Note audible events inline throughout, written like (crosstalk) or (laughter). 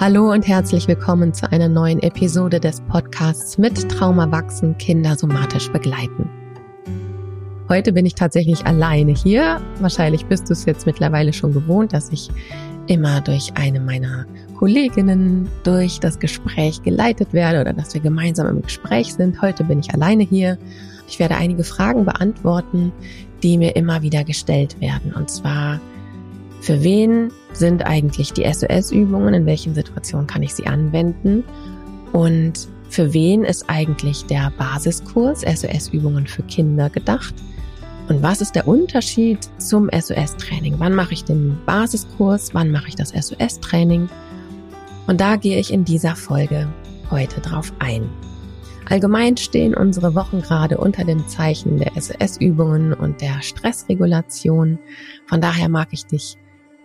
Hallo und herzlich willkommen zu einer neuen Episode des Podcasts mit Trauma wachsen, Kinder somatisch begleiten. Heute bin ich tatsächlich alleine hier. Wahrscheinlich bist du es jetzt mittlerweile schon gewohnt, dass ich immer durch eine meiner Kolleginnen durch das Gespräch geleitet werde oder dass wir gemeinsam im Gespräch sind. Heute bin ich alleine hier. Ich werde einige Fragen beantworten, die mir immer wieder gestellt werden. Und zwar, für wen sind eigentlich die SOS-Übungen? In welchen Situationen kann ich sie anwenden? Und für wen ist eigentlich der Basiskurs SOS-Übungen für Kinder gedacht? Und was ist der Unterschied zum SOS-Training? Wann mache ich den Basiskurs? Wann mache ich das SOS-Training? Und da gehe ich in dieser Folge heute drauf ein. Allgemein stehen unsere Wochen gerade unter dem Zeichen der SOS-Übungen und der Stressregulation. Von daher mag ich dich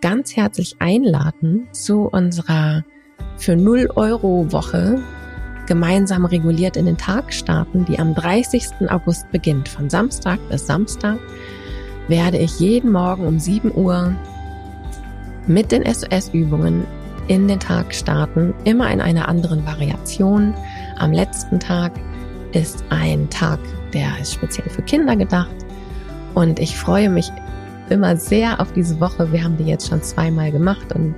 ganz herzlich einladen zu unserer für 0 Euro Woche gemeinsam reguliert in den Tag starten, die am 30. August beginnt. Von Samstag bis Samstag werde ich jeden Morgen um 7 Uhr mit den SOS-Übungen in den Tag starten, immer in einer anderen Variation. Am letzten Tag ist ein Tag, der ist speziell für Kinder gedacht. Und ich freue mich immer sehr auf diese Woche. Wir haben die jetzt schon zweimal gemacht und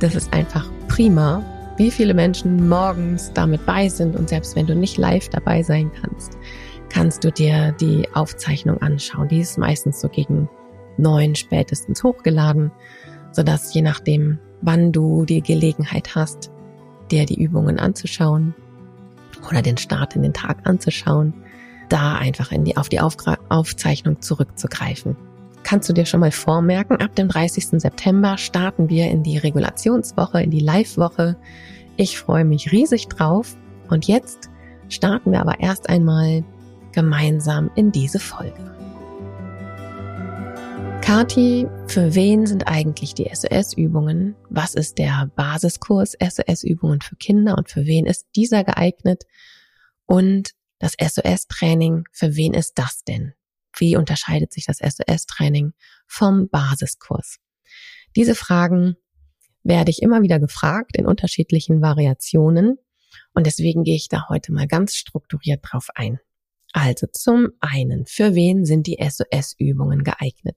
das ist einfach prima, wie viele Menschen morgens damit bei sind und selbst wenn du nicht live dabei sein kannst, kannst du dir die Aufzeichnung anschauen. Die ist meistens so gegen neun spätestens hochgeladen, sodass je nachdem, wann du die Gelegenheit hast, dir die Übungen anzuschauen oder den Start in den Tag anzuschauen, da einfach in die, auf die Aufzeichnung zurückzugreifen kannst du dir schon mal vormerken, ab dem 30. September starten wir in die Regulationswoche, in die Live-Woche. Ich freue mich riesig drauf. Und jetzt starten wir aber erst einmal gemeinsam in diese Folge. Kati, für wen sind eigentlich die SOS-Übungen? Was ist der Basiskurs SOS-Übungen für Kinder und für wen ist dieser geeignet? Und das SOS-Training, für wen ist das denn? Wie unterscheidet sich das SOS-Training vom Basiskurs? Diese Fragen werde ich immer wieder gefragt in unterschiedlichen Variationen und deswegen gehe ich da heute mal ganz strukturiert drauf ein. Also zum einen, für wen sind die SOS-Übungen geeignet?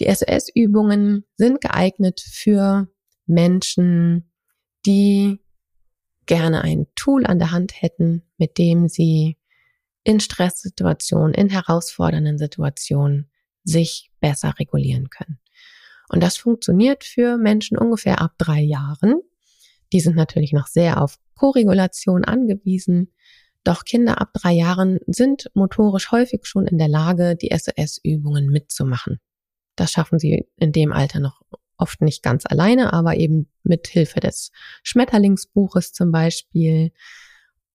Die SOS-Übungen sind geeignet für Menschen, die gerne ein Tool an der Hand hätten, mit dem sie in Stresssituationen, in herausfordernden Situationen sich besser regulieren können. Und das funktioniert für Menschen ungefähr ab drei Jahren. Die sind natürlich noch sehr auf Koregulation angewiesen. Doch Kinder ab drei Jahren sind motorisch häufig schon in der Lage, die SOS-Übungen mitzumachen. Das schaffen sie in dem Alter noch oft nicht ganz alleine, aber eben mit Hilfe des Schmetterlingsbuches zum Beispiel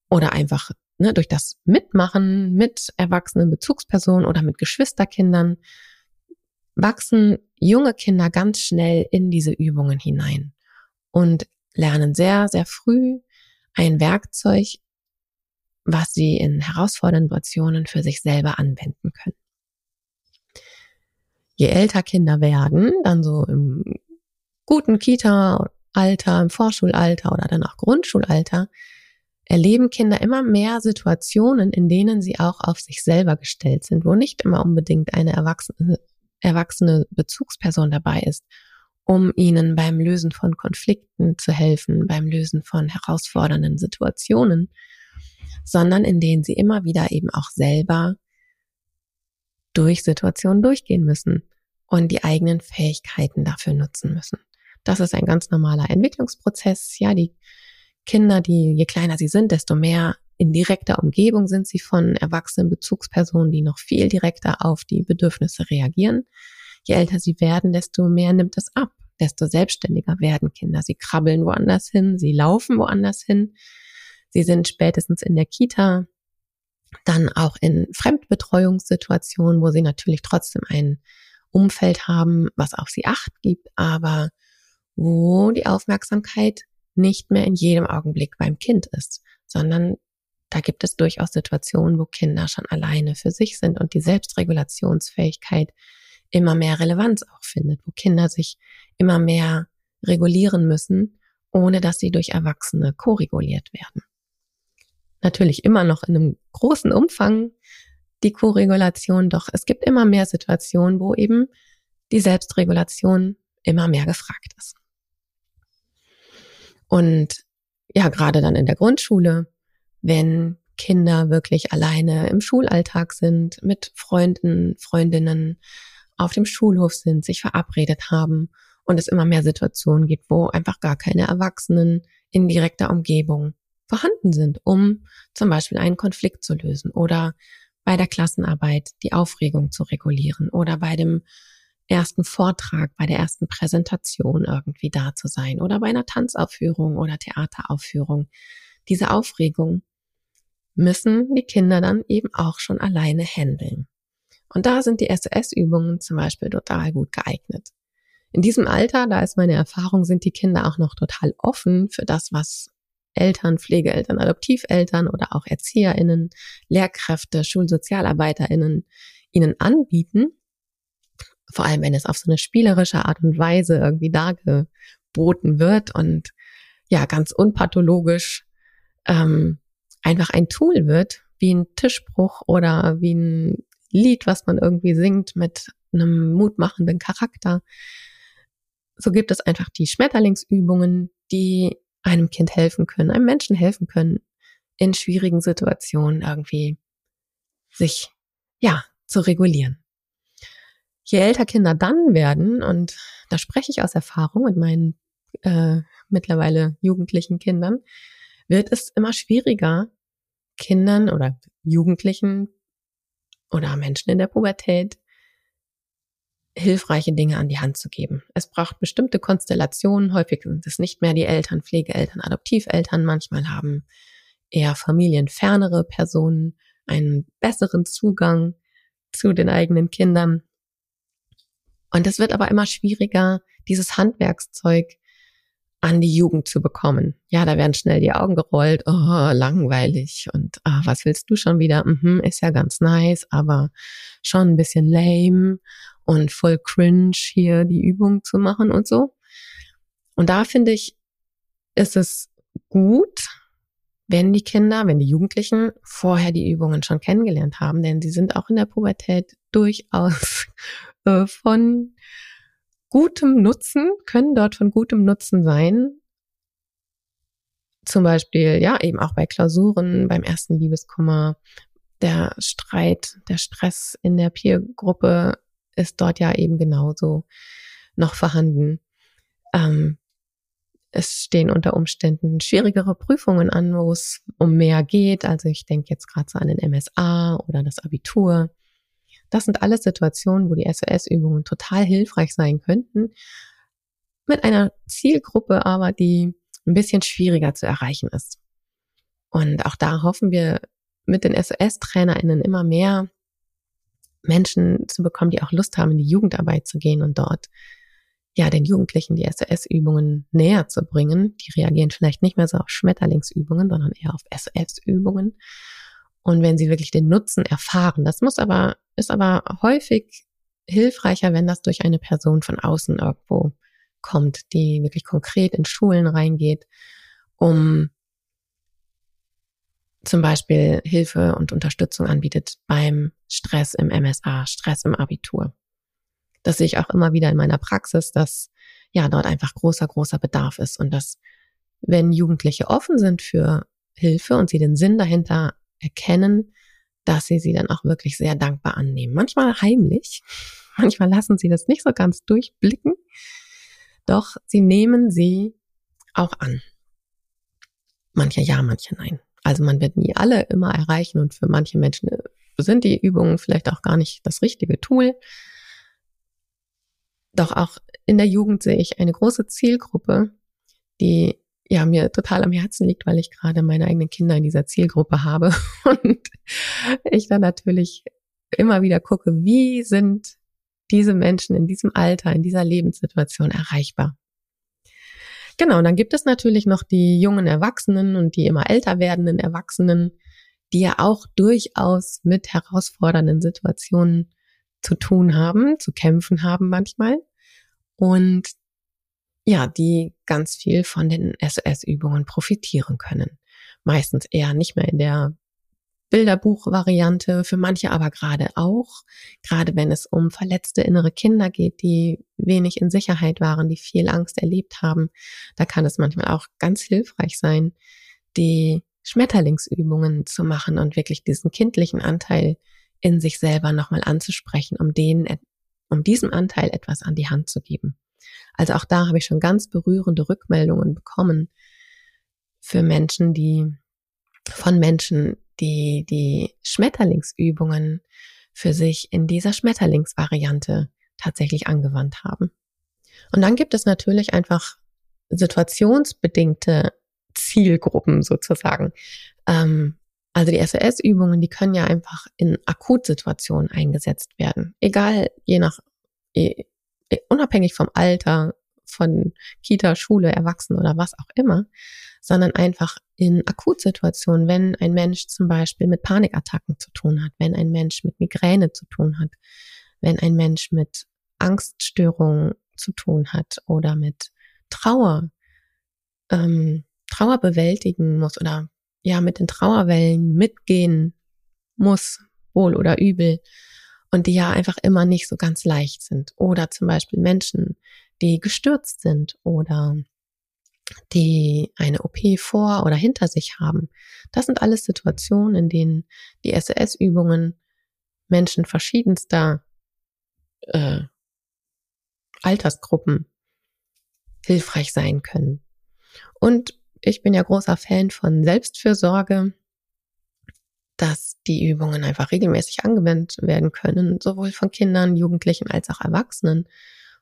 oder einfach ne, durch das Mitmachen mit erwachsenen Bezugspersonen oder mit Geschwisterkindern wachsen junge Kinder ganz schnell in diese Übungen hinein und lernen sehr, sehr früh ein Werkzeug, was sie in herausfordernden Situationen für sich selber anwenden können. Je älter Kinder werden, dann so im guten Kita-Alter, im Vorschulalter oder dann auch Grundschulalter, erleben Kinder immer mehr Situationen, in denen sie auch auf sich selber gestellt sind, wo nicht immer unbedingt eine erwachsene, erwachsene Bezugsperson dabei ist, um ihnen beim Lösen von Konflikten zu helfen, beim Lösen von herausfordernden Situationen, sondern in denen sie immer wieder eben auch selber durch Situationen durchgehen müssen und die eigenen Fähigkeiten dafür nutzen müssen. Das ist ein ganz normaler Entwicklungsprozess. Ja, die Kinder, die je kleiner sie sind, desto mehr in direkter Umgebung sind sie von erwachsenen Bezugspersonen, die noch viel direkter auf die Bedürfnisse reagieren. Je älter sie werden, desto mehr nimmt es ab, desto selbstständiger werden Kinder. Sie krabbeln woanders hin, sie laufen woanders hin. Sie sind spätestens in der Kita, dann auch in Fremdbetreuungssituationen, wo sie natürlich trotzdem ein Umfeld haben, was auf sie acht gibt, aber wo die Aufmerksamkeit nicht mehr in jedem Augenblick beim Kind ist, sondern da gibt es durchaus Situationen, wo Kinder schon alleine für sich sind und die Selbstregulationsfähigkeit immer mehr Relevanz auch findet, wo Kinder sich immer mehr regulieren müssen ohne dass sie durch Erwachsene koreguliert werden. Natürlich immer noch in einem großen Umfang die Koregulation, doch es gibt immer mehr Situationen, wo eben die Selbstregulation immer mehr gefragt ist. Und ja, gerade dann in der Grundschule, wenn Kinder wirklich alleine im Schulalltag sind, mit Freunden, Freundinnen auf dem Schulhof sind, sich verabredet haben und es immer mehr Situationen gibt, wo einfach gar keine Erwachsenen in direkter Umgebung vorhanden sind, um zum Beispiel einen Konflikt zu lösen oder bei der Klassenarbeit die Aufregung zu regulieren oder bei dem ersten Vortrag, bei der ersten Präsentation irgendwie da zu sein oder bei einer Tanzaufführung oder Theateraufführung. Diese Aufregung müssen die Kinder dann eben auch schon alleine handeln. Und da sind die SOS-Übungen zum Beispiel total gut geeignet. In diesem Alter, da ist meine Erfahrung, sind die Kinder auch noch total offen für das, was Eltern, Pflegeeltern, Adoptiveltern oder auch ErzieherInnen, Lehrkräfte, SchulsozialarbeiterInnen ihnen anbieten. Vor allem, wenn es auf so eine spielerische Art und Weise irgendwie dargeboten wird und ja, ganz unpathologisch ähm, einfach ein Tool wird, wie ein Tischbruch oder wie ein Lied, was man irgendwie singt mit einem mutmachenden Charakter. So gibt es einfach die Schmetterlingsübungen, die einem Kind helfen können, einem Menschen helfen können, in schwierigen Situationen irgendwie sich, ja, zu regulieren. Je älter Kinder dann werden, und da spreche ich aus Erfahrung mit meinen äh, mittlerweile jugendlichen Kindern, wird es immer schwieriger, Kindern oder Jugendlichen oder Menschen in der Pubertät hilfreiche Dinge an die Hand zu geben. Es braucht bestimmte Konstellationen. Häufig sind es nicht mehr die Eltern, Pflegeeltern, Adoptiveltern. Manchmal haben eher familienfernere Personen einen besseren Zugang zu den eigenen Kindern. Und es wird aber immer schwieriger, dieses Handwerkszeug an die Jugend zu bekommen. Ja, da werden schnell die Augen gerollt. Oh, langweilig. Und ah, was willst du schon wieder? Mhm, ist ja ganz nice, aber schon ein bisschen lame und voll cringe hier die Übung zu machen und so. Und da finde ich, ist es gut, wenn die Kinder, wenn die Jugendlichen vorher die Übungen schon kennengelernt haben, denn sie sind auch in der Pubertät durchaus äh, von gutem Nutzen, können dort von gutem Nutzen sein. Zum Beispiel, ja, eben auch bei Klausuren, beim ersten Liebeskummer, der Streit, der Stress in der Peergruppe ist dort ja eben genauso noch vorhanden. Ähm, es stehen unter Umständen schwierigere Prüfungen an, wo es um mehr geht. Also ich denke jetzt gerade so an den MSA oder das Abitur. Das sind alles Situationen, wo die SOS-Übungen total hilfreich sein könnten. Mit einer Zielgruppe aber, die ein bisschen schwieriger zu erreichen ist. Und auch da hoffen wir mit den SOS-TrainerInnen immer mehr Menschen zu bekommen, die auch Lust haben, in die Jugendarbeit zu gehen und dort ja den Jugendlichen die SOS-Übungen näher zu bringen. Die reagieren vielleicht nicht mehr so auf Schmetterlingsübungen, sondern eher auf SOS-Übungen. Und wenn sie wirklich den Nutzen erfahren, das muss aber, ist aber häufig hilfreicher, wenn das durch eine Person von außen irgendwo kommt, die wirklich konkret in Schulen reingeht, um zum Beispiel Hilfe und Unterstützung anbietet beim Stress im MSA, Stress im Abitur. Das sehe ich auch immer wieder in meiner Praxis, dass ja dort einfach großer, großer Bedarf ist und dass wenn Jugendliche offen sind für Hilfe und sie den Sinn dahinter erkennen, dass sie sie dann auch wirklich sehr dankbar annehmen. Manchmal heimlich, (laughs) manchmal lassen sie das nicht so ganz durchblicken, doch sie nehmen sie auch an. Manche ja, manche nein. Also man wird nie alle immer erreichen und für manche Menschen äh, sind die Übungen vielleicht auch gar nicht das richtige Tool. Doch auch in der Jugend sehe ich eine große Zielgruppe, die ja mir total am Herzen liegt, weil ich gerade meine eigenen Kinder in dieser Zielgruppe habe (laughs) und ich dann natürlich immer wieder gucke, wie sind diese Menschen in diesem Alter, in dieser Lebenssituation erreichbar. Genau, und dann gibt es natürlich noch die jungen Erwachsenen und die immer älter werdenden Erwachsenen, die ja auch durchaus mit herausfordernden Situationen zu tun haben, zu kämpfen haben manchmal. Und ja, die ganz viel von den SOS-Übungen profitieren können. Meistens eher nicht mehr in der Bilderbuch-Variante, für manche aber gerade auch, gerade wenn es um verletzte innere Kinder geht, die wenig in Sicherheit waren, die viel Angst erlebt haben. Da kann es manchmal auch ganz hilfreich sein, die Schmetterlingsübungen zu machen und wirklich diesen kindlichen Anteil in sich selber nochmal anzusprechen, um den, um diesem Anteil etwas an die Hand zu geben. Also auch da habe ich schon ganz berührende Rückmeldungen bekommen für Menschen, die von Menschen, die die Schmetterlingsübungen für sich in dieser Schmetterlingsvariante tatsächlich angewandt haben. Und dann gibt es natürlich einfach situationsbedingte Zielgruppen sozusagen. Ähm, also die SOS-Übungen, die können ja einfach in Akutsituationen eingesetzt werden. Egal, je nach, unabhängig vom Alter, von Kita, Schule, Erwachsenen oder was auch immer, sondern einfach in Akutsituationen, wenn ein Mensch zum Beispiel mit Panikattacken zu tun hat, wenn ein Mensch mit Migräne zu tun hat, wenn ein Mensch mit Angststörungen zu tun hat oder mit Trauer, ähm, Trauer bewältigen muss oder ja mit den Trauerwellen mitgehen muss, wohl oder übel, und die ja einfach immer nicht so ganz leicht sind. Oder zum Beispiel Menschen, die gestürzt sind oder die eine OP vor oder hinter sich haben. Das sind alles Situationen, in denen die SOS-Übungen Menschen verschiedenster äh, Altersgruppen hilfreich sein können. Und ich bin ja großer Fan von Selbstfürsorge, dass die Übungen einfach regelmäßig angewendet werden können, sowohl von Kindern, Jugendlichen als auch Erwachsenen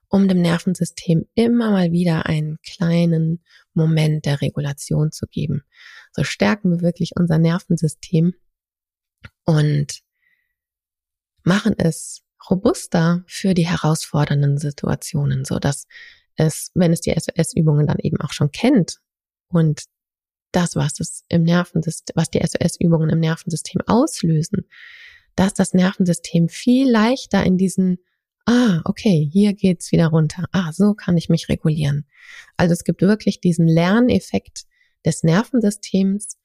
um dem Nervensystem immer mal wieder einen kleinen Moment der Regulation zu geben. So stärken wir wirklich unser Nervensystem und machen es robuster für die herausfordernden Situationen, so dass es, wenn es die SOS-Übungen dann eben auch schon kennt und das, was es im Nervensystem, was die SOS-Übungen im Nervensystem auslösen, dass das Nervensystem viel leichter in diesen ah, okay, hier geht's wieder runter. Ah, so kann ich mich regulieren. Also es gibt wirklich diesen Lerneffekt des Nervensystems,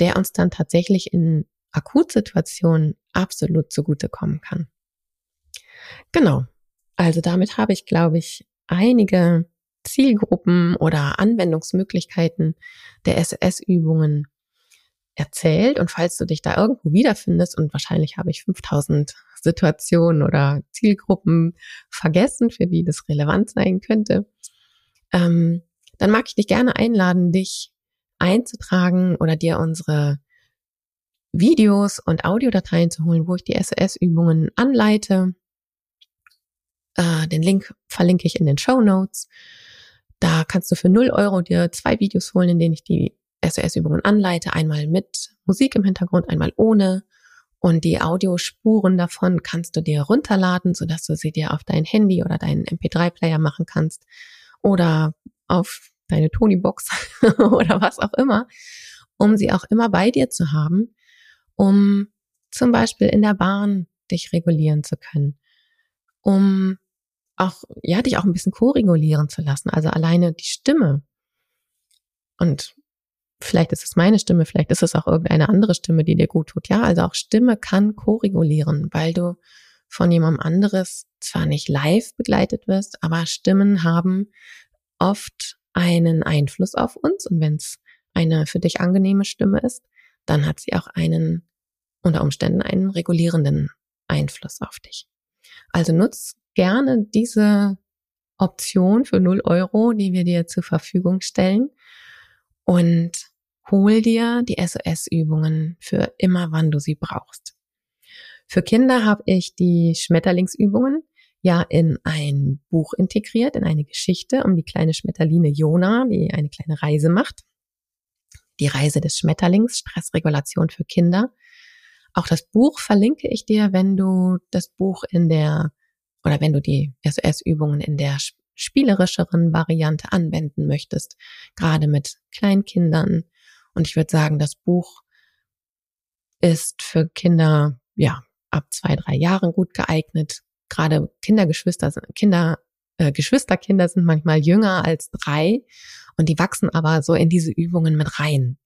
der uns dann tatsächlich in Akutsituationen absolut zugutekommen kann. Genau. Also damit habe ich, glaube ich, einige Zielgruppen oder Anwendungsmöglichkeiten der SOS-Übungen erzählt. Und falls du dich da irgendwo wiederfindest, und wahrscheinlich habe ich 5000 Situationen oder Zielgruppen vergessen, für die das relevant sein könnte, ähm, dann mag ich dich gerne einladen, dich einzutragen oder dir unsere Videos und Audiodateien zu holen, wo ich die SOS-Übungen anleite. Äh, den Link verlinke ich in den Show Notes. Da kannst du für 0 Euro dir zwei Videos holen, in denen ich die SOS-Übungen anleite. Einmal mit Musik im Hintergrund, einmal ohne. Und die Audiospuren davon kannst du dir runterladen, sodass du sie dir auf dein Handy oder deinen MP3-Player machen kannst oder auf deine Tony-Box (laughs) oder was auch immer, um sie auch immer bei dir zu haben, um zum Beispiel in der Bahn dich regulieren zu können, um auch, ja, dich auch ein bisschen co-regulieren zu lassen, also alleine die Stimme. Und Vielleicht ist es meine Stimme, vielleicht ist es auch irgendeine andere Stimme, die dir gut tut. Ja, also auch Stimme kann koregulieren, weil du von jemandem anderes zwar nicht live begleitet wirst, aber Stimmen haben oft einen Einfluss auf uns. Und wenn es eine für dich angenehme Stimme ist, dann hat sie auch einen unter Umständen einen regulierenden Einfluss auf dich. Also nutz gerne diese Option für 0 Euro, die wir dir zur Verfügung stellen. Und hol dir die SOS-Übungen für immer, wann du sie brauchst. Für Kinder habe ich die Schmetterlingsübungen ja in ein Buch integriert, in eine Geschichte um die kleine Schmetterline Jona, die eine kleine Reise macht. Die Reise des Schmetterlings, Stressregulation für Kinder. Auch das Buch verlinke ich dir, wenn du das Buch in der oder wenn du die SOS-Übungen in der spielerischeren Variante anwenden möchtest, gerade mit Kleinkindern und ich würde sagen, das Buch ist für Kinder, ja, ab zwei, drei Jahren gut geeignet. Gerade Kindergeschwister, Kinder äh, Geschwisterkinder sind manchmal jünger als drei und die wachsen aber so in diese Übungen mit rein.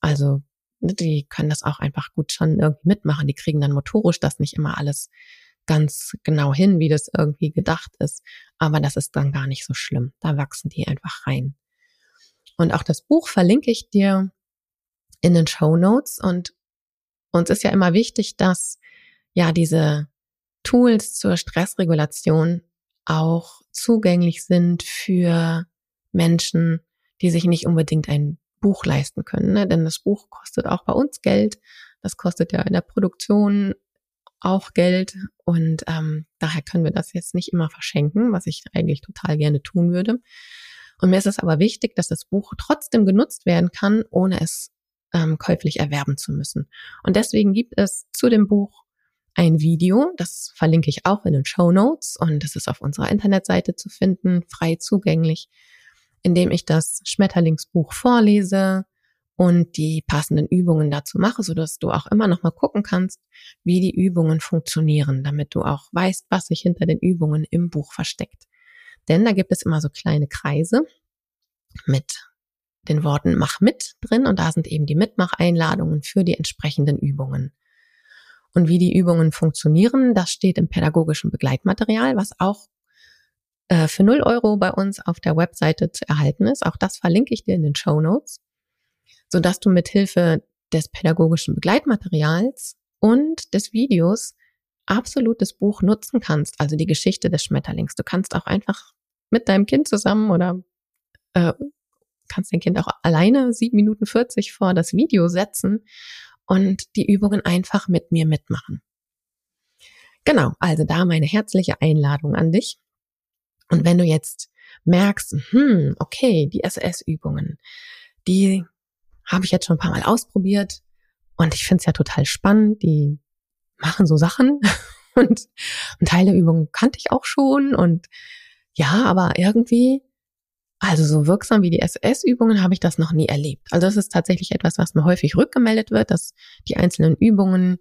Also ne, die können das auch einfach gut schon irgendwie mitmachen. Die kriegen dann motorisch das nicht immer alles ganz genau hin, wie das irgendwie gedacht ist. Aber das ist dann gar nicht so schlimm. Da wachsen die einfach rein. Und auch das Buch verlinke ich dir in den Show Notes. Und uns ist ja immer wichtig, dass ja diese Tools zur Stressregulation auch zugänglich sind für Menschen, die sich nicht unbedingt ein Buch leisten können. Ne? Denn das Buch kostet auch bei uns Geld. Das kostet ja in der Produktion auch Geld. Und ähm, daher können wir das jetzt nicht immer verschenken, was ich eigentlich total gerne tun würde. Und mir ist es aber wichtig, dass das Buch trotzdem genutzt werden kann, ohne es ähm, käuflich erwerben zu müssen. Und deswegen gibt es zu dem Buch ein Video, das verlinke ich auch in den Show Notes und das ist auf unserer Internetseite zu finden, frei zugänglich, in dem ich das Schmetterlingsbuch vorlese und die passenden Übungen dazu mache, so dass du auch immer noch mal gucken kannst, wie die Übungen funktionieren, damit du auch weißt, was sich hinter den Übungen im Buch versteckt. Denn da gibt es immer so kleine Kreise mit den Worten mach mit drin und da sind eben die Mitmacheinladungen für die entsprechenden Übungen. Und wie die Übungen funktionieren, das steht im pädagogischen Begleitmaterial, was auch äh, für 0 Euro bei uns auf der Webseite zu erhalten ist. Auch das verlinke ich dir in den Show Notes, sodass du mit Hilfe des pädagogischen Begleitmaterials und des Videos absolut das Buch nutzen kannst, also die Geschichte des Schmetterlings. Du kannst auch einfach mit deinem Kind zusammen oder äh, kannst dein Kind auch alleine sieben Minuten 40 vor das Video setzen und die Übungen einfach mit mir mitmachen. Genau, also da meine herzliche Einladung an dich. Und wenn du jetzt merkst, hm, okay, die SS-Übungen, die habe ich jetzt schon ein paar Mal ausprobiert und ich finde es ja total spannend, die machen so Sachen (laughs) und ein Teil der Übungen kannte ich auch schon und ja, aber irgendwie, also so wirksam wie die SS-Übungen habe ich das noch nie erlebt. Also das ist tatsächlich etwas, was mir häufig rückgemeldet wird, dass die einzelnen Übungen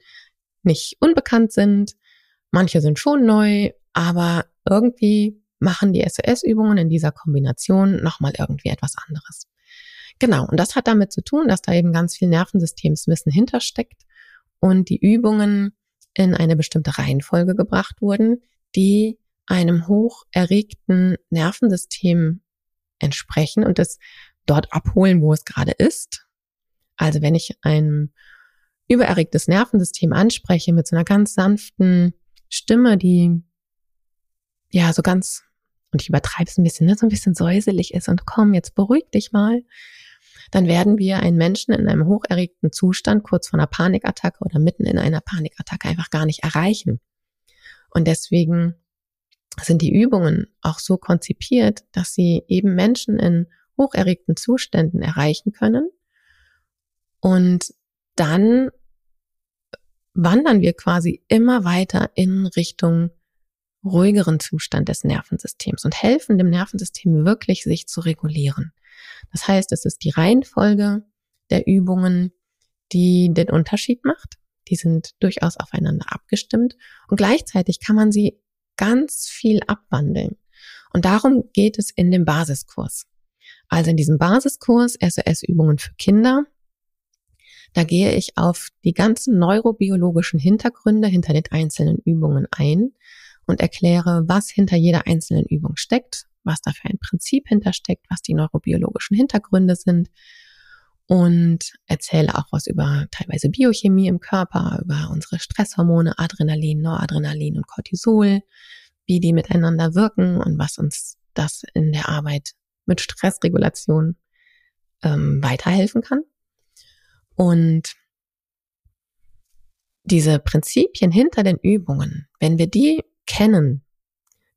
nicht unbekannt sind. Manche sind schon neu, aber irgendwie machen die SOS-Übungen in dieser Kombination nochmal irgendwie etwas anderes. Genau, und das hat damit zu tun, dass da eben ganz viel Nervensystemswissen hintersteckt und die Übungen in eine bestimmte Reihenfolge gebracht wurden, die einem hoch erregten Nervensystem entsprechen und das dort abholen, wo es gerade ist. Also wenn ich ein übererregtes Nervensystem anspreche mit so einer ganz sanften Stimme, die ja so ganz, und ich übertreibe es ein bisschen, ne, so ein bisschen säuselig ist und komm, jetzt beruhig dich mal, dann werden wir einen Menschen in einem hocherregten Zustand kurz vor einer Panikattacke oder mitten in einer Panikattacke einfach gar nicht erreichen. Und deswegen sind die Übungen auch so konzipiert, dass sie eben Menschen in hocherregten Zuständen erreichen können. Und dann wandern wir quasi immer weiter in Richtung ruhigeren Zustand des Nervensystems und helfen dem Nervensystem wirklich, sich zu regulieren. Das heißt, es ist die Reihenfolge der Übungen, die den Unterschied macht. Die sind durchaus aufeinander abgestimmt und gleichzeitig kann man sie ganz viel abwandeln. Und darum geht es in dem Basiskurs. Also in diesem Basiskurs SOS-Übungen für Kinder. Da gehe ich auf die ganzen neurobiologischen Hintergründe hinter den einzelnen Übungen ein und erkläre, was hinter jeder einzelnen Übung steckt, was da für ein Prinzip hintersteckt, was die neurobiologischen Hintergründe sind und erzähle auch was über teilweise Biochemie im Körper, über unsere Stresshormone, Adrenalin, Noradrenalin und Cortisol, wie die miteinander wirken und was uns das in der Arbeit mit Stressregulation ähm, weiterhelfen kann. Und diese Prinzipien hinter den Übungen, wenn wir die kennen,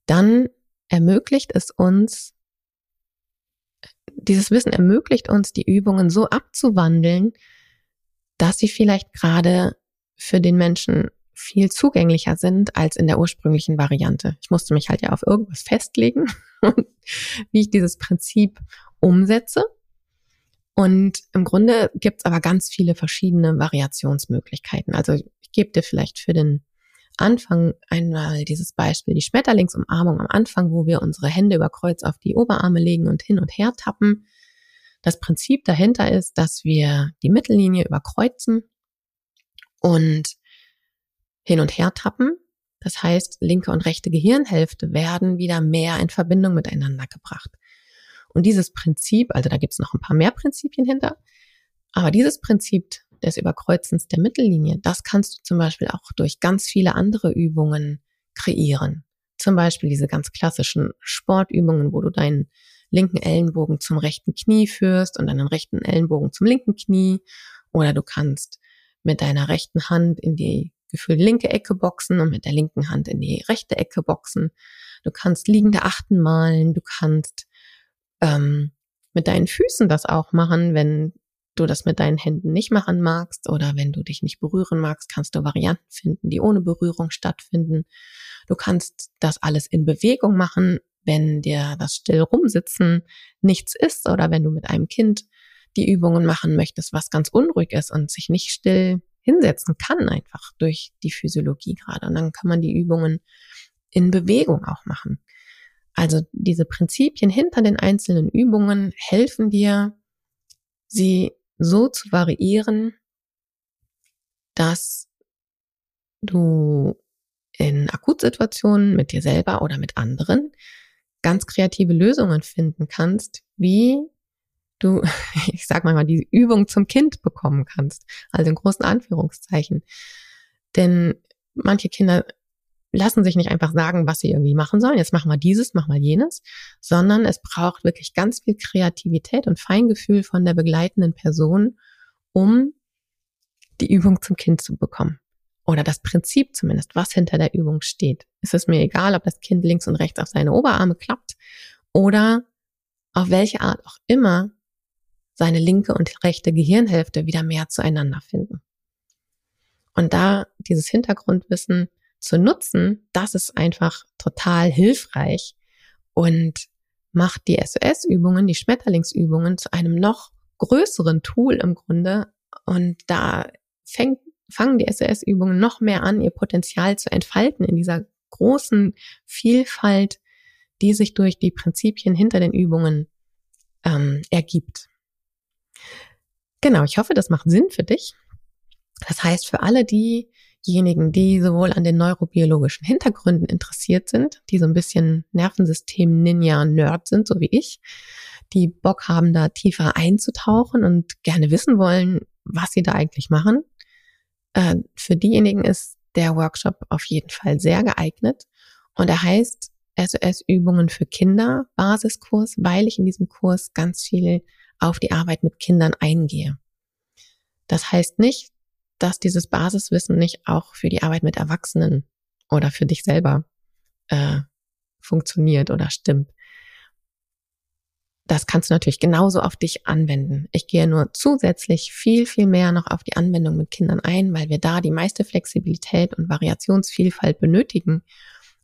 dann ermöglicht es uns, dieses Wissen ermöglicht uns, die Übungen so abzuwandeln, dass sie vielleicht gerade für den Menschen viel zugänglicher sind als in der ursprünglichen Variante. Ich musste mich halt ja auf irgendwas festlegen, (laughs) wie ich dieses Prinzip umsetze. Und im Grunde gibt es aber ganz viele verschiedene Variationsmöglichkeiten. Also ich gebe dir vielleicht für den Anfang einmal dieses Beispiel, die Schmetterlingsumarmung am Anfang, wo wir unsere Hände über Kreuz auf die Oberarme legen und hin und her tappen. Das Prinzip dahinter ist, dass wir die Mittellinie überkreuzen und hin und her tappen. Das heißt, linke und rechte Gehirnhälfte werden wieder mehr in Verbindung miteinander gebracht. Und dieses Prinzip, also da gibt es noch ein paar mehr Prinzipien hinter, aber dieses Prinzip des Überkreuzens der Mittellinie, das kannst du zum Beispiel auch durch ganz viele andere Übungen kreieren. Zum Beispiel diese ganz klassischen Sportübungen, wo du deinen linken Ellenbogen zum rechten Knie führst und deinen rechten Ellenbogen zum linken Knie. Oder du kannst mit deiner rechten Hand in die gefühlt linke Ecke boxen und mit der linken Hand in die rechte Ecke boxen. Du kannst liegende Achten malen. Du kannst ähm, mit deinen Füßen das auch machen, wenn du das mit deinen Händen nicht machen magst oder wenn du dich nicht berühren magst, kannst du Varianten finden, die ohne Berührung stattfinden. Du kannst das alles in Bewegung machen, wenn dir das still rumsitzen nichts ist oder wenn du mit einem Kind die Übungen machen möchtest, was ganz unruhig ist und sich nicht still hinsetzen kann, einfach durch die Physiologie gerade. Und dann kann man die Übungen in Bewegung auch machen. Also diese Prinzipien hinter den einzelnen Übungen helfen dir, sie so zu variieren, dass du in Akutsituationen mit dir selber oder mit anderen ganz kreative Lösungen finden kannst, wie du, (laughs) ich sag mal, die Übung zum Kind bekommen kannst. Also in großen Anführungszeichen. Denn manche Kinder lassen sich nicht einfach sagen, was sie irgendwie machen sollen. Jetzt mach mal dieses, mach mal jenes, sondern es braucht wirklich ganz viel Kreativität und Feingefühl von der begleitenden Person, um die Übung zum Kind zu bekommen. Oder das Prinzip zumindest, was hinter der Übung steht. Es ist mir egal, ob das Kind links und rechts auf seine Oberarme klappt oder auf welche Art auch immer seine linke und rechte Gehirnhälfte wieder mehr zueinander finden. Und da dieses Hintergrundwissen zu nutzen, das ist einfach total hilfreich und macht die SOS-Übungen, die Schmetterlingsübungen zu einem noch größeren Tool im Grunde. Und da fängt, fangen die SOS-Übungen noch mehr an, ihr Potenzial zu entfalten in dieser großen Vielfalt, die sich durch die Prinzipien hinter den Übungen ähm, ergibt. Genau, ich hoffe, das macht Sinn für dich. Das heißt, für alle, die diejenigen, die sowohl an den neurobiologischen Hintergründen interessiert sind, die so ein bisschen Nervensystem-Ninja-Nerd sind, so wie ich, die Bock haben, da tiefer einzutauchen und gerne wissen wollen, was sie da eigentlich machen. Äh, für diejenigen ist der Workshop auf jeden Fall sehr geeignet und er heißt SOS-Übungen für Kinder, Basiskurs, weil ich in diesem Kurs ganz viel auf die Arbeit mit Kindern eingehe. Das heißt nicht, dass dieses Basiswissen nicht auch für die Arbeit mit Erwachsenen oder für dich selber äh, funktioniert oder stimmt. Das kannst du natürlich genauso auf dich anwenden. Ich gehe nur zusätzlich viel, viel mehr noch auf die Anwendung mit Kindern ein, weil wir da die meiste Flexibilität und Variationsvielfalt benötigen,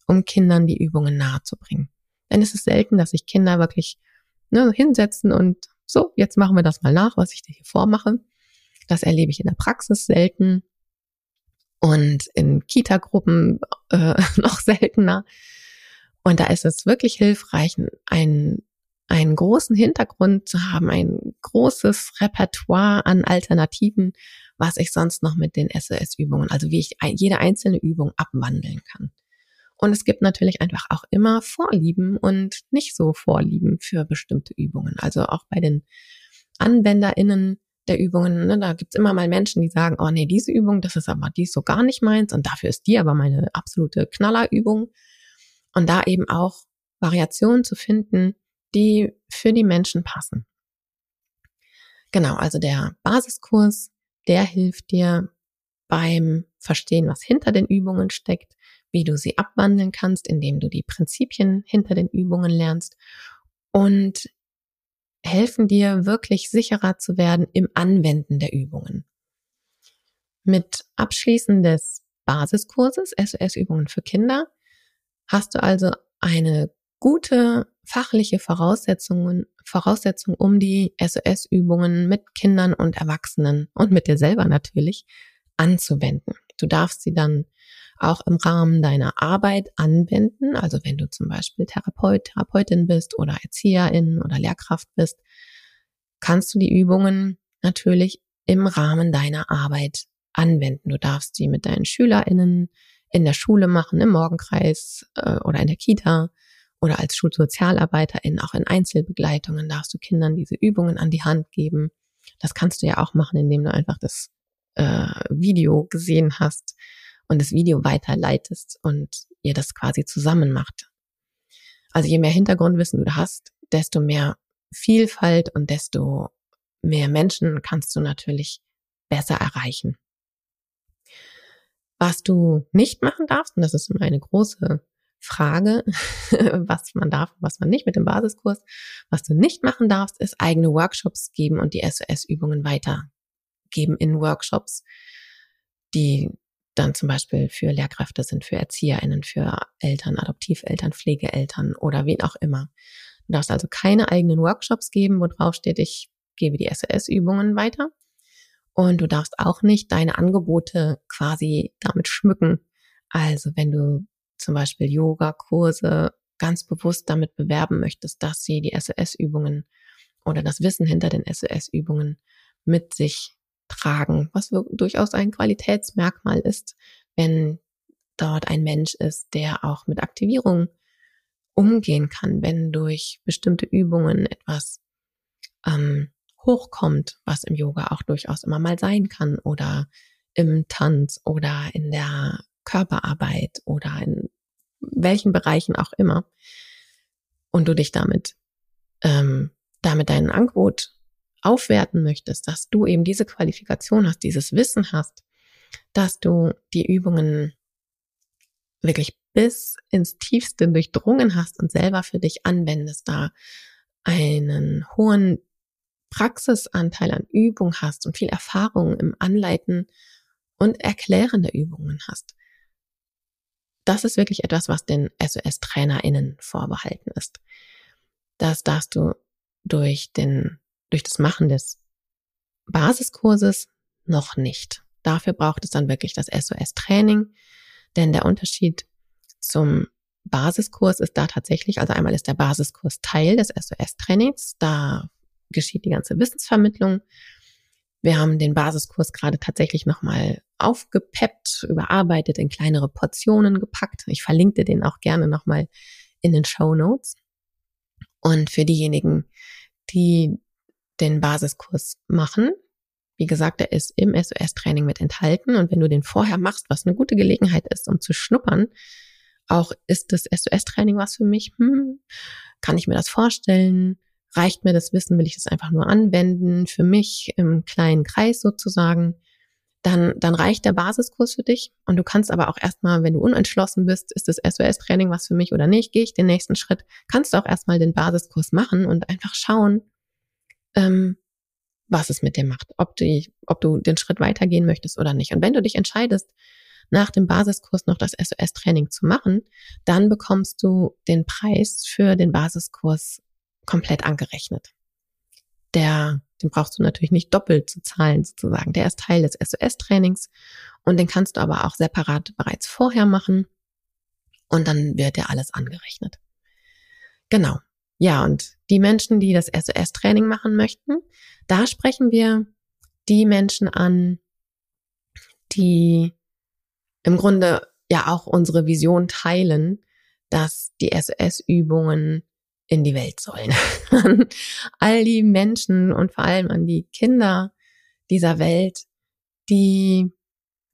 um Kindern die Übungen nahezubringen. Denn es ist selten, dass sich Kinder wirklich ne, hinsetzen und so, jetzt machen wir das mal nach, was ich dir hier vormache. Das erlebe ich in der Praxis selten und in Kita-Gruppen äh, (laughs) noch seltener. Und da ist es wirklich hilfreich, einen, einen großen Hintergrund zu haben, ein großes Repertoire an Alternativen, was ich sonst noch mit den SOS-Übungen, also wie ich jede einzelne Übung abwandeln kann. Und es gibt natürlich einfach auch immer Vorlieben und nicht so Vorlieben für bestimmte Übungen. Also auch bei den AnwenderInnen der Übungen. Ne? Da gibt's immer mal Menschen, die sagen, oh nee, diese Übung, das ist aber die ist so gar nicht meins und dafür ist die aber meine absolute Knallerübung. Und da eben auch Variationen zu finden, die für die Menschen passen. Genau, also der Basiskurs, der hilft dir beim Verstehen, was hinter den Übungen steckt, wie du sie abwandeln kannst, indem du die Prinzipien hinter den Übungen lernst und helfen dir wirklich sicherer zu werden im Anwenden der Übungen. Mit Abschließen des Basiskurses SOS-Übungen für Kinder hast du also eine gute fachliche Voraussetzungen, Voraussetzung, um die SOS-Übungen mit Kindern und Erwachsenen und mit dir selber natürlich anzuwenden. Du darfst sie dann auch im Rahmen deiner Arbeit anwenden. Also wenn du zum Beispiel Therapeut, Therapeutin bist oder Erzieherin oder Lehrkraft bist, kannst du die Übungen natürlich im Rahmen deiner Arbeit anwenden. Du darfst sie mit deinen SchülerInnen in der Schule machen, im Morgenkreis äh, oder in der Kita oder als Schulsozialarbeiterin, auch in Einzelbegleitungen darfst du Kindern diese Übungen an die Hand geben. Das kannst du ja auch machen, indem du einfach das äh, Video gesehen hast und das Video weiterleitest und ihr das quasi zusammen macht. Also je mehr Hintergrundwissen du hast, desto mehr Vielfalt und desto mehr Menschen kannst du natürlich besser erreichen. Was du nicht machen darfst, und das ist immer eine große Frage, (laughs) was man darf und was man nicht mit dem Basiskurs, was du nicht machen darfst, ist eigene Workshops geben und die SOS-Übungen weitergeben in Workshops, die dann zum Beispiel für Lehrkräfte sind, für ErzieherInnen, für Eltern, Adoptiveltern, Pflegeeltern oder wen auch immer. Du darfst also keine eigenen Workshops geben, wo drauf steht, ich gebe die SOS-Übungen weiter. Und du darfst auch nicht deine Angebote quasi damit schmücken. Also wenn du zum Beispiel Yoga-Kurse ganz bewusst damit bewerben möchtest, dass sie die SOS-Übungen oder das Wissen hinter den SOS-Übungen mit sich tragen, was durchaus ein Qualitätsmerkmal ist, wenn dort ein Mensch ist, der auch mit Aktivierung umgehen kann, wenn durch bestimmte Übungen etwas ähm, hochkommt, was im Yoga auch durchaus immer mal sein kann oder im Tanz oder in der Körperarbeit oder in welchen Bereichen auch immer. Und du dich damit ähm, damit dein Angebot aufwerten möchtest, dass du eben diese Qualifikation hast, dieses Wissen hast, dass du die Übungen wirklich bis ins Tiefste durchdrungen hast und selber für dich anwendest, da einen hohen Praxisanteil an Übung hast und viel Erfahrung im Anleiten und Erklären der Übungen hast. Das ist wirklich etwas, was den SOS-TrainerInnen vorbehalten ist. Das darfst du durch den, durch das Machen des Basiskurses noch nicht. Dafür braucht es dann wirklich das SOS-Training, denn der Unterschied zum Basiskurs ist da tatsächlich, also einmal ist der Basiskurs Teil des SOS-Trainings, da geschieht die ganze Wissensvermittlung. Wir haben den Basiskurs gerade tatsächlich nochmal aufgepeppt, überarbeitet, in kleinere Portionen gepackt. Ich verlinkte den auch gerne nochmal in den Show Notes. Und für diejenigen, die den Basiskurs machen, wie gesagt, der ist im SOS-Training mit enthalten. Und wenn du den vorher machst, was eine gute Gelegenheit ist, um zu schnuppern, auch ist das SOS-Training was für mich? Hm, kann ich mir das vorstellen? Reicht mir das Wissen? Will ich das einfach nur anwenden für mich im kleinen Kreis sozusagen? Dann, dann reicht der Basiskurs für dich. Und du kannst aber auch erstmal, wenn du unentschlossen bist, ist das SOS-Training was für mich oder nicht, gehe ich den nächsten Schritt, kannst du auch erstmal den Basiskurs machen und einfach schauen, ähm, was es mit dir macht, ob du, ob du den Schritt weitergehen möchtest oder nicht. Und wenn du dich entscheidest, nach dem Basiskurs noch das SOS-Training zu machen, dann bekommst du den Preis für den Basiskurs komplett angerechnet. Der, den brauchst du natürlich nicht doppelt zu zahlen sozusagen. Der ist Teil des SOS-Trainings und den kannst du aber auch separat bereits vorher machen und dann wird dir alles angerechnet. Genau. Ja, und die Menschen, die das SOS-Training machen möchten, da sprechen wir die Menschen an, die im Grunde ja auch unsere Vision teilen, dass die SOS-Übungen in die Welt sollen. (laughs) an all die Menschen und vor allem an die Kinder dieser Welt, die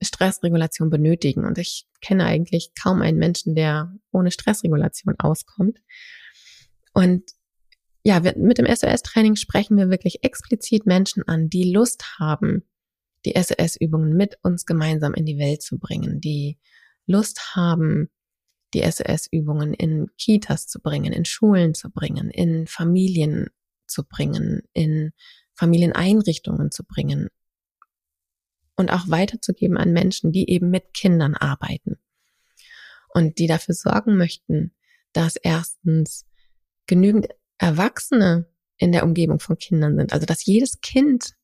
Stressregulation benötigen. Und ich kenne eigentlich kaum einen Menschen, der ohne Stressregulation auskommt. Und ja, mit dem SOS-Training sprechen wir wirklich explizit Menschen an, die Lust haben, die SOS-Übungen mit uns gemeinsam in die Welt zu bringen, die Lust haben, die SOS-Übungen in Kitas zu bringen, in Schulen zu bringen, in Familien zu bringen, in Familieneinrichtungen zu bringen und auch weiterzugeben an Menschen, die eben mit Kindern arbeiten und die dafür sorgen möchten, dass erstens genügend Erwachsene in der Umgebung von Kindern sind, also dass jedes Kind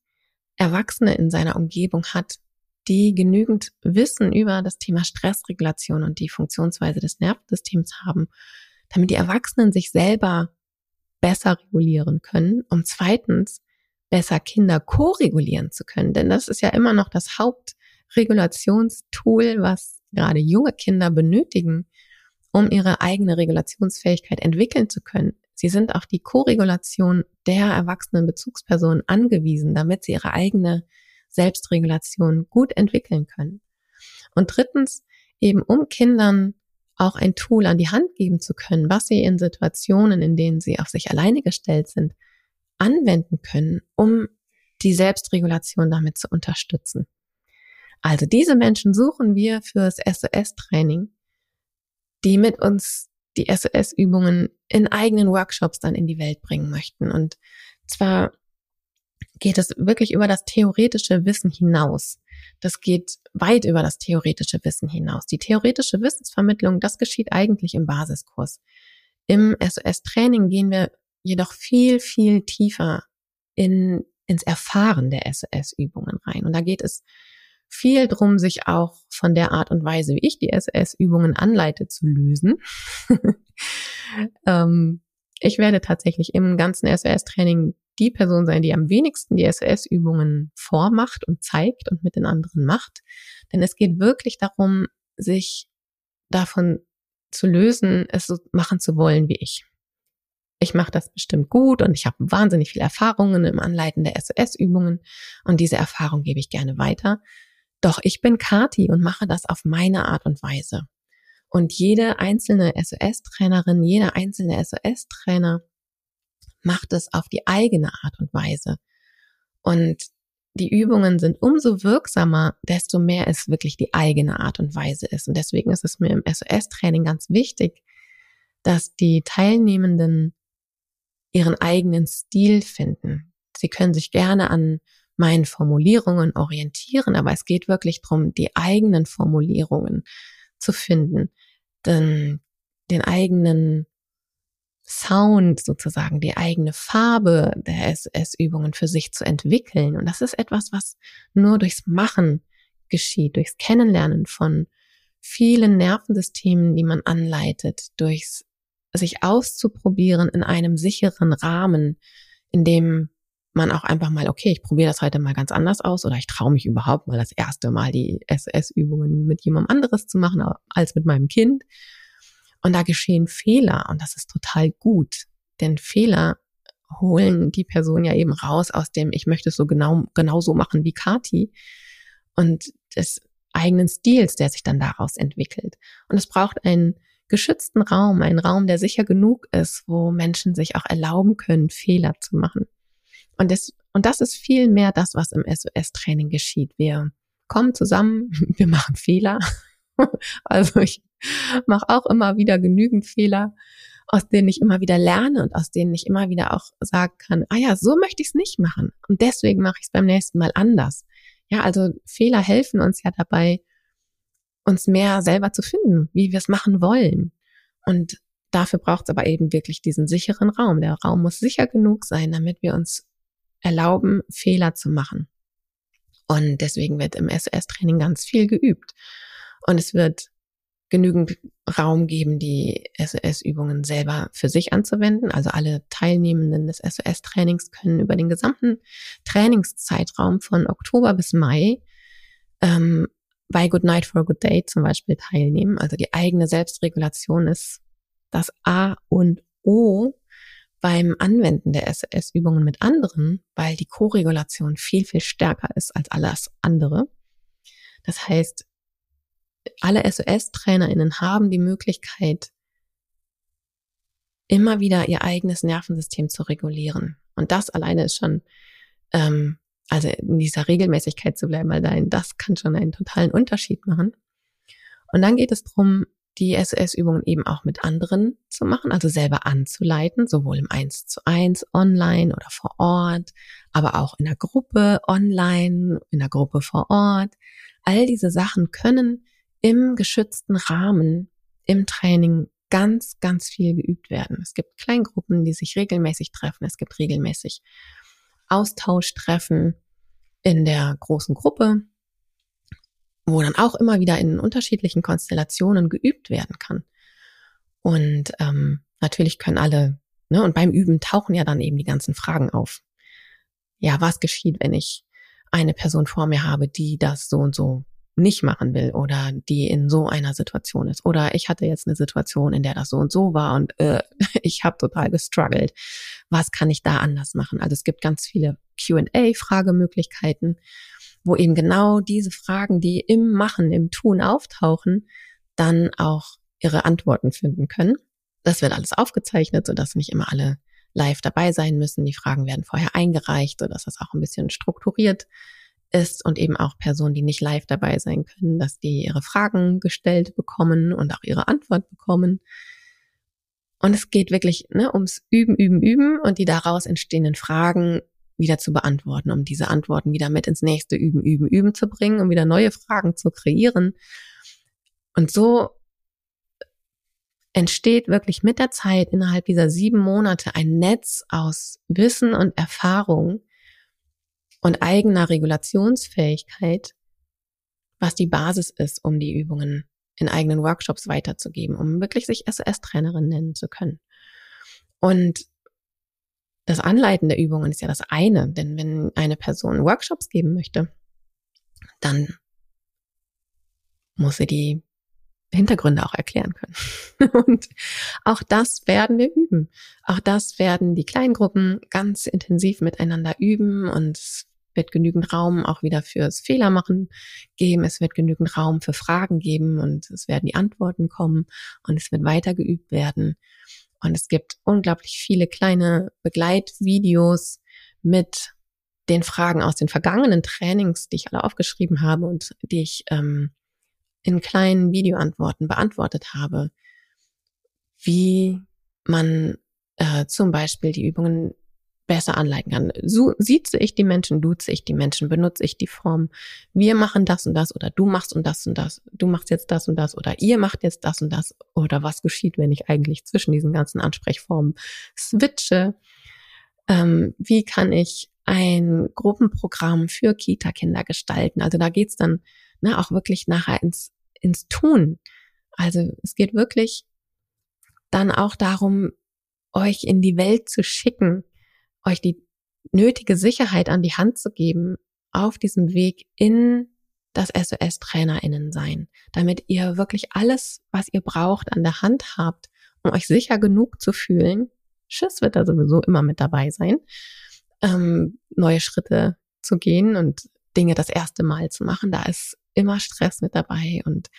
Erwachsene in seiner Umgebung hat, die genügend Wissen über das Thema Stressregulation und die Funktionsweise des Nervensystems haben, damit die Erwachsenen sich selber besser regulieren können, um zweitens besser Kinder ko-regulieren zu können. Denn das ist ja immer noch das Hauptregulationstool, was gerade junge Kinder benötigen, um ihre eigene Regulationsfähigkeit entwickeln zu können. Sie sind auf die Koregulation der erwachsenen Bezugspersonen angewiesen, damit sie ihre eigene Selbstregulation gut entwickeln können. Und drittens, eben um Kindern auch ein Tool an die Hand geben zu können, was sie in Situationen, in denen sie auf sich alleine gestellt sind, anwenden können, um die Selbstregulation damit zu unterstützen. Also diese Menschen suchen wir fürs SOS-Training, die mit uns die SOS-Übungen in eigenen Workshops dann in die Welt bringen möchten. Und zwar geht es wirklich über das theoretische Wissen hinaus. Das geht weit über das theoretische Wissen hinaus. Die theoretische Wissensvermittlung, das geschieht eigentlich im Basiskurs. Im SOS-Training gehen wir jedoch viel, viel tiefer in, ins Erfahren der SOS-Übungen rein. Und da geht es viel drum, sich auch von der Art und Weise, wie ich die SOS-Übungen anleite, zu lösen. (laughs) ähm, ich werde tatsächlich im ganzen SOS-Training die Person sein, die am wenigsten die SOS-Übungen vormacht und zeigt und mit den anderen macht. Denn es geht wirklich darum, sich davon zu lösen, es so machen zu wollen wie ich. Ich mache das bestimmt gut und ich habe wahnsinnig viele Erfahrungen im Anleiten der SOS-Übungen und diese Erfahrung gebe ich gerne weiter. Doch ich bin Kati und mache das auf meine Art und Weise. Und jede einzelne SOS-Trainerin, jeder einzelne SOS-Trainer macht es auf die eigene Art und Weise. Und die Übungen sind umso wirksamer, desto mehr es wirklich die eigene Art und Weise ist. Und deswegen ist es mir im SOS-Training ganz wichtig, dass die Teilnehmenden ihren eigenen Stil finden. Sie können sich gerne an meinen Formulierungen orientieren, aber es geht wirklich darum, die eigenen Formulierungen zu finden, den, den eigenen Sound sozusagen, die eigene Farbe der SS-Übungen für sich zu entwickeln. Und das ist etwas, was nur durchs Machen geschieht, durchs Kennenlernen von vielen Nervensystemen, die man anleitet, durchs sich auszuprobieren in einem sicheren Rahmen, in dem man auch einfach mal, okay, ich probiere das heute mal ganz anders aus oder ich traue mich überhaupt mal das erste Mal die SS-Übungen mit jemandem anderes zu machen als mit meinem Kind und da geschehen Fehler und das ist total gut, denn Fehler holen die Person ja eben raus aus dem, ich möchte es so genau, genau so machen wie Kati und des eigenen Stils, der sich dann daraus entwickelt. Und es braucht einen geschützten Raum, einen Raum, der sicher genug ist, wo Menschen sich auch erlauben können, Fehler zu machen. Und das, und das ist viel mehr das, was im SOS-Training geschieht. Wir kommen zusammen, (laughs) wir machen Fehler. (laughs) also ich mache auch immer wieder genügend Fehler, aus denen ich immer wieder lerne und aus denen ich immer wieder auch sagen kann, ah ja, so möchte ich es nicht machen. Und deswegen mache ich es beim nächsten Mal anders. Ja, also Fehler helfen uns ja dabei, uns mehr selber zu finden, wie wir es machen wollen. Und dafür braucht es aber eben wirklich diesen sicheren Raum. Der Raum muss sicher genug sein, damit wir uns erlauben, Fehler zu machen. Und deswegen wird im SOS-Training ganz viel geübt. Und es wird genügend Raum geben, die SOS-Übungen selber für sich anzuwenden. Also alle Teilnehmenden des SOS-Trainings können über den gesamten Trainingszeitraum von Oktober bis Mai ähm, bei Good Night for a Good Day zum Beispiel teilnehmen. Also die eigene Selbstregulation ist das A und O beim Anwenden der SOS-Übungen mit anderen, weil die Koregulation viel, viel stärker ist als alles andere. Das heißt, alle SOS-TrainerInnen haben die Möglichkeit, immer wieder ihr eigenes Nervensystem zu regulieren. Und das alleine ist schon, ähm, also in dieser Regelmäßigkeit zu bleiben, allein das kann schon einen totalen Unterschied machen. Und dann geht es darum, die SOS-Übungen eben auch mit anderen zu machen, also selber anzuleiten, sowohl im 1 zu 1 online oder vor Ort, aber auch in der Gruppe online, in der Gruppe vor Ort. All diese Sachen können im geschützten Rahmen im Training ganz, ganz viel geübt werden. Es gibt Kleingruppen, die sich regelmäßig treffen. Es gibt regelmäßig Austauschtreffen in der großen Gruppe. Wo dann auch immer wieder in unterschiedlichen Konstellationen geübt werden kann. Und ähm, natürlich können alle, ne, und beim Üben tauchen ja dann eben die ganzen Fragen auf. Ja, was geschieht, wenn ich eine Person vor mir habe, die das so und so nicht machen will oder die in so einer Situation ist. Oder ich hatte jetzt eine Situation, in der das so und so war und äh, (laughs) ich habe total gestruggelt. Was kann ich da anders machen? Also es gibt ganz viele QA-Fragemöglichkeiten, wo eben genau diese Fragen, die im Machen, im Tun auftauchen, dann auch ihre Antworten finden können. Das wird alles aufgezeichnet, sodass nicht immer alle live dabei sein müssen. Die Fragen werden vorher eingereicht, sodass das auch ein bisschen strukturiert ist und eben auch Personen, die nicht live dabei sein können, dass die ihre Fragen gestellt bekommen und auch ihre Antwort bekommen. Und es geht wirklich ne, ums Üben, Üben, Üben und die daraus entstehenden Fragen wieder zu beantworten, um diese Antworten wieder mit ins nächste Üben, Üben, Üben zu bringen, um wieder neue Fragen zu kreieren. Und so entsteht wirklich mit der Zeit innerhalb dieser sieben Monate ein Netz aus Wissen und Erfahrung, und eigener Regulationsfähigkeit, was die Basis ist, um die Übungen in eigenen Workshops weiterzugeben, um wirklich sich SOS-Trainerin nennen zu können. Und das Anleiten der Übungen ist ja das eine, denn wenn eine Person Workshops geben möchte, dann muss sie die Hintergründe auch erklären können. (laughs) Und auch das werden wir üben. Auch das werden die Kleingruppen ganz intensiv miteinander üben und es wird genügend Raum auch wieder fürs Fehlermachen geben. Es wird genügend Raum für Fragen geben und es werden die Antworten kommen und es wird weiter geübt werden. Und es gibt unglaublich viele kleine Begleitvideos mit den Fragen aus den vergangenen Trainings, die ich alle aufgeschrieben habe und die ich ähm, in kleinen Videoantworten beantwortet habe, wie man äh, zum Beispiel die Übungen besser anleiten kann. So sieze ich die Menschen, duze ich die Menschen, benutze ich die Form. Wir machen das und das oder du machst und das und das. Du machst jetzt das und das oder ihr macht jetzt das und das. Oder was geschieht, wenn ich eigentlich zwischen diesen ganzen Ansprechformen switche? Ähm, wie kann ich ein Gruppenprogramm für Kita-Kinder gestalten? Also da geht's dann ne, auch wirklich nachher ins ins Tun. Also es geht wirklich dann auch darum, euch in die Welt zu schicken, euch die nötige Sicherheit an die Hand zu geben auf diesem Weg in das SOS-TrainerInnen sein, damit ihr wirklich alles, was ihr braucht, an der Hand habt, um euch sicher genug zu fühlen. Schiss wird da sowieso immer mit dabei sein, ähm, neue Schritte zu gehen und Dinge das erste Mal zu machen. Da ist immer Stress mit dabei und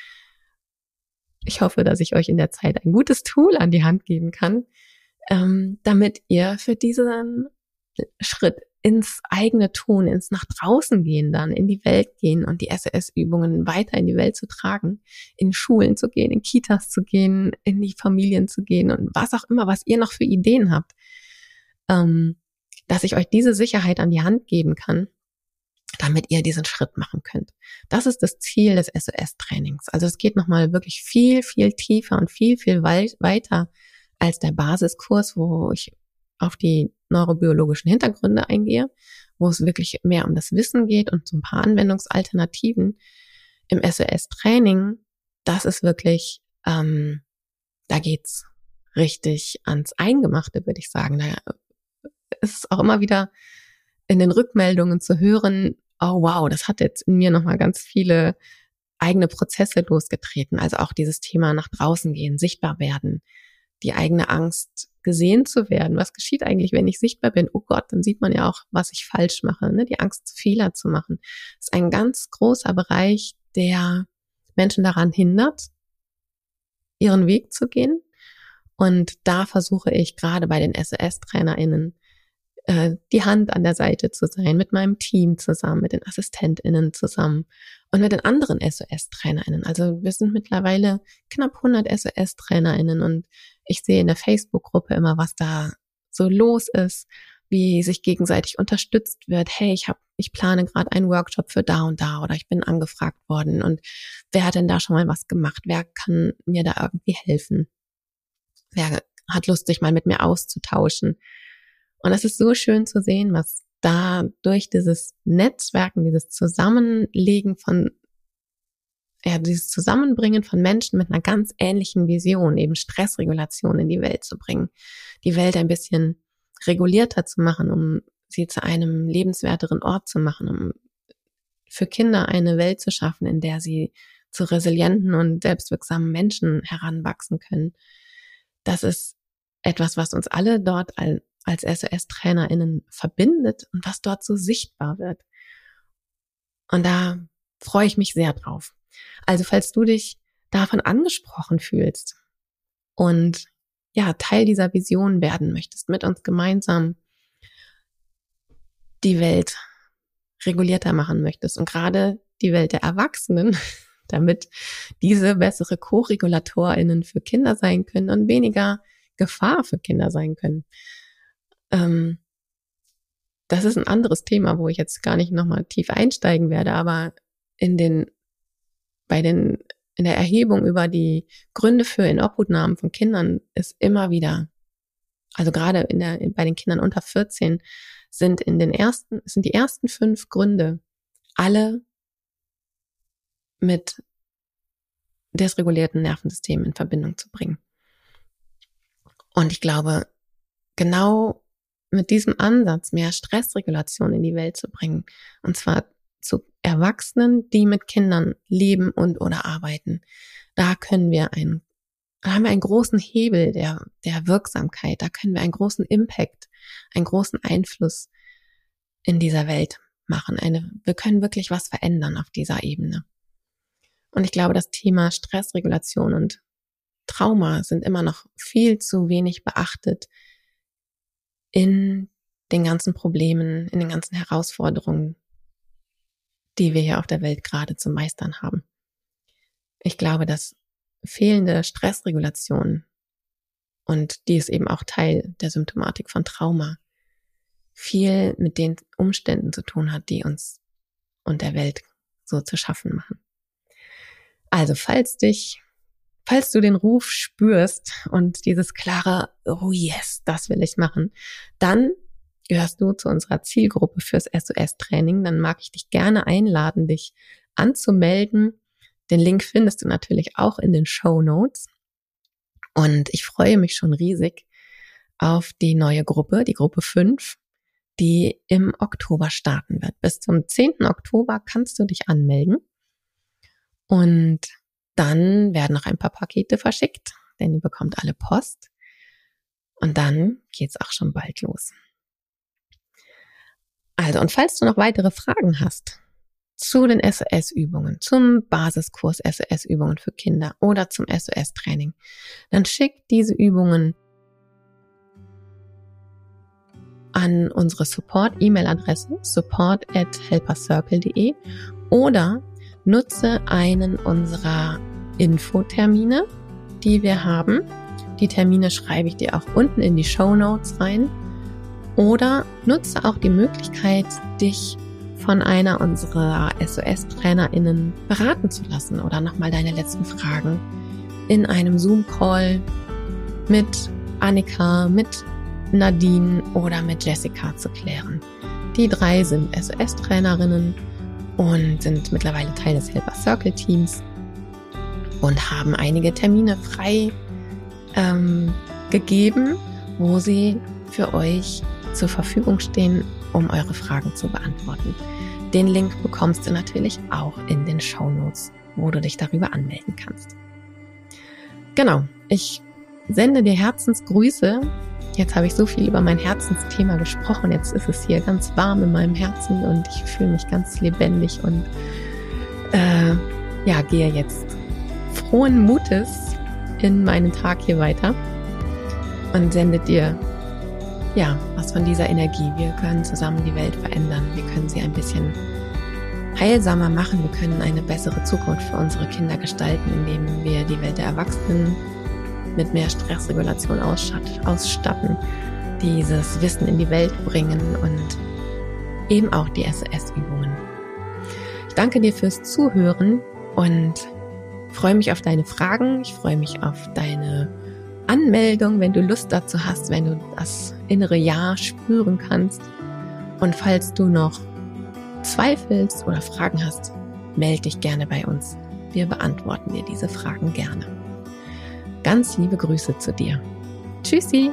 ich hoffe, dass ich euch in der Zeit ein gutes Tool an die Hand geben kann, ähm, damit ihr für diesen Schritt ins eigene Tun, ins nach draußen gehen dann, in die Welt gehen und die SOS-Übungen weiter in die Welt zu tragen, in Schulen zu gehen, in Kitas zu gehen, in die Familien zu gehen und was auch immer, was ihr noch für Ideen habt, ähm, dass ich euch diese Sicherheit an die Hand geben kann, damit ihr diesen Schritt machen könnt. Das ist das Ziel des SOS-Trainings. Also es geht nochmal wirklich viel, viel tiefer und viel, viel weiter als der Basiskurs, wo ich auf die neurobiologischen Hintergründe eingehe, wo es wirklich mehr um das Wissen geht und so ein paar Anwendungsalternativen. Im SOS-Training, das ist wirklich, ähm, da geht's richtig ans Eingemachte, würde ich sagen. Da ist es auch immer wieder in den Rückmeldungen zu hören, oh wow, das hat jetzt in mir nochmal ganz viele eigene Prozesse losgetreten. Also auch dieses Thema nach draußen gehen, sichtbar werden, die eigene Angst gesehen zu werden. Was geschieht eigentlich, wenn ich sichtbar bin? Oh Gott, dann sieht man ja auch, was ich falsch mache. Ne? Die Angst, Fehler zu machen. Ist ein ganz großer Bereich, der Menschen daran hindert, ihren Weg zu gehen. Und da versuche ich gerade bei den SOS-TrainerInnen äh, die Hand an der Seite zu sein, mit meinem Team zusammen, mit den AssistentInnen zusammen und mit den anderen SOS-TrainerInnen. Also wir sind mittlerweile knapp 100 SOS-TrainerInnen und ich sehe in der Facebook-Gruppe immer, was da so los ist, wie sich gegenseitig unterstützt wird. Hey, ich habe, ich plane gerade einen Workshop für da und da oder ich bin angefragt worden und wer hat denn da schon mal was gemacht? Wer kann mir da irgendwie helfen? Wer hat Lust, sich mal mit mir auszutauschen? Und es ist so schön zu sehen, was da durch dieses Netzwerken, dieses Zusammenlegen von ja, dieses Zusammenbringen von Menschen mit einer ganz ähnlichen Vision, eben Stressregulation in die Welt zu bringen, die Welt ein bisschen regulierter zu machen, um sie zu einem lebenswerteren Ort zu machen, um für Kinder eine Welt zu schaffen, in der sie zu resilienten und selbstwirksamen Menschen heranwachsen können. Das ist etwas, was uns alle dort als SOS-TrainerInnen verbindet und was dort so sichtbar wird. Und da freue ich mich sehr drauf. Also falls du dich davon angesprochen fühlst und ja, Teil dieser Vision werden möchtest, mit uns gemeinsam die Welt regulierter machen möchtest und gerade die Welt der Erwachsenen, (laughs) damit diese bessere Co-RegulatorInnen für Kinder sein können und weniger Gefahr für Kinder sein können. Ähm, das ist ein anderes Thema, wo ich jetzt gar nicht nochmal tief einsteigen werde, aber in den, bei den, in der Erhebung über die Gründe für Inobhutnahmen von Kindern ist immer wieder, also gerade in der, bei den Kindern unter 14 sind in den ersten, sind die ersten fünf Gründe alle mit desregulierten Nervensystemen in Verbindung zu bringen. Und ich glaube, genau mit diesem Ansatz mehr Stressregulation in die Welt zu bringen, und zwar zu Erwachsenen, die mit Kindern leben und oder arbeiten, da können wir einen, da haben wir einen großen Hebel der, der Wirksamkeit, da können wir einen großen Impact, einen großen Einfluss in dieser Welt machen. Eine, wir können wirklich was verändern auf dieser Ebene. Und ich glaube, das Thema Stressregulation und Trauma sind immer noch viel zu wenig beachtet in den ganzen Problemen, in den ganzen Herausforderungen, die wir hier auf der Welt gerade zu meistern haben. Ich glaube, dass fehlende Stressregulation und die ist eben auch Teil der Symptomatik von Trauma, viel mit den Umständen zu tun hat, die uns und der Welt so zu schaffen machen. Also, falls dich, falls du den Ruf spürst und dieses klare, oh yes, das will ich machen, dann gehörst du zu unserer Zielgruppe fürs SOS-Training. Dann mag ich dich gerne einladen, dich anzumelden. Den Link findest du natürlich auch in den Show Notes. Und ich freue mich schon riesig auf die neue Gruppe, die Gruppe 5, die im Oktober starten wird. Bis zum 10. Oktober kannst du dich anmelden. Und dann werden noch ein paar Pakete verschickt, denn ihr bekommt alle Post. Und dann geht's auch schon bald los. Also, und falls du noch weitere Fragen hast zu den SOS-Übungen, zum Basiskurs SOS-Übungen für Kinder oder zum SOS-Training, dann schick diese Übungen an unsere Support-E-Mail-Adresse support at helpercircle.de oder nutze einen unserer Infotermine, die wir haben. Die Termine schreibe ich dir auch unten in die Show Notes rein. Oder nutze auch die Möglichkeit, dich von einer unserer SOS-TrainerInnen beraten zu lassen oder nochmal deine letzten Fragen in einem Zoom-Call mit Annika, mit Nadine oder mit Jessica zu klären. Die drei sind SOS-Trainerinnen und sind mittlerweile Teil des Helper Circle Teams und haben einige Termine frei ähm, gegeben, wo sie für euch zur Verfügung stehen, um eure Fragen zu beantworten. Den Link bekommst du natürlich auch in den Show Notes, wo du dich darüber anmelden kannst. Genau, ich sende dir Herzensgrüße Jetzt habe ich so viel über mein Herzensthema gesprochen. Jetzt ist es hier ganz warm in meinem Herzen und ich fühle mich ganz lebendig und äh, ja, gehe jetzt frohen Mutes in meinen Tag hier weiter und sende dir ja was von dieser Energie. Wir können zusammen die Welt verändern. Wir können sie ein bisschen heilsamer machen. Wir können eine bessere Zukunft für unsere Kinder gestalten, indem wir die Welt der Erwachsenen mit mehr Stressregulation ausstatten, dieses Wissen in die Welt bringen und eben auch die SOS-Übungen. Ich danke dir fürs Zuhören und freue mich auf deine Fragen. Ich freue mich auf deine Anmeldung, wenn du Lust dazu hast, wenn du das innere Ja spüren kannst. Und falls du noch zweifelst oder Fragen hast, melde dich gerne bei uns Wir beantworten dir diese Fragen gerne. Ganz liebe Grüße zu dir. Tschüssi!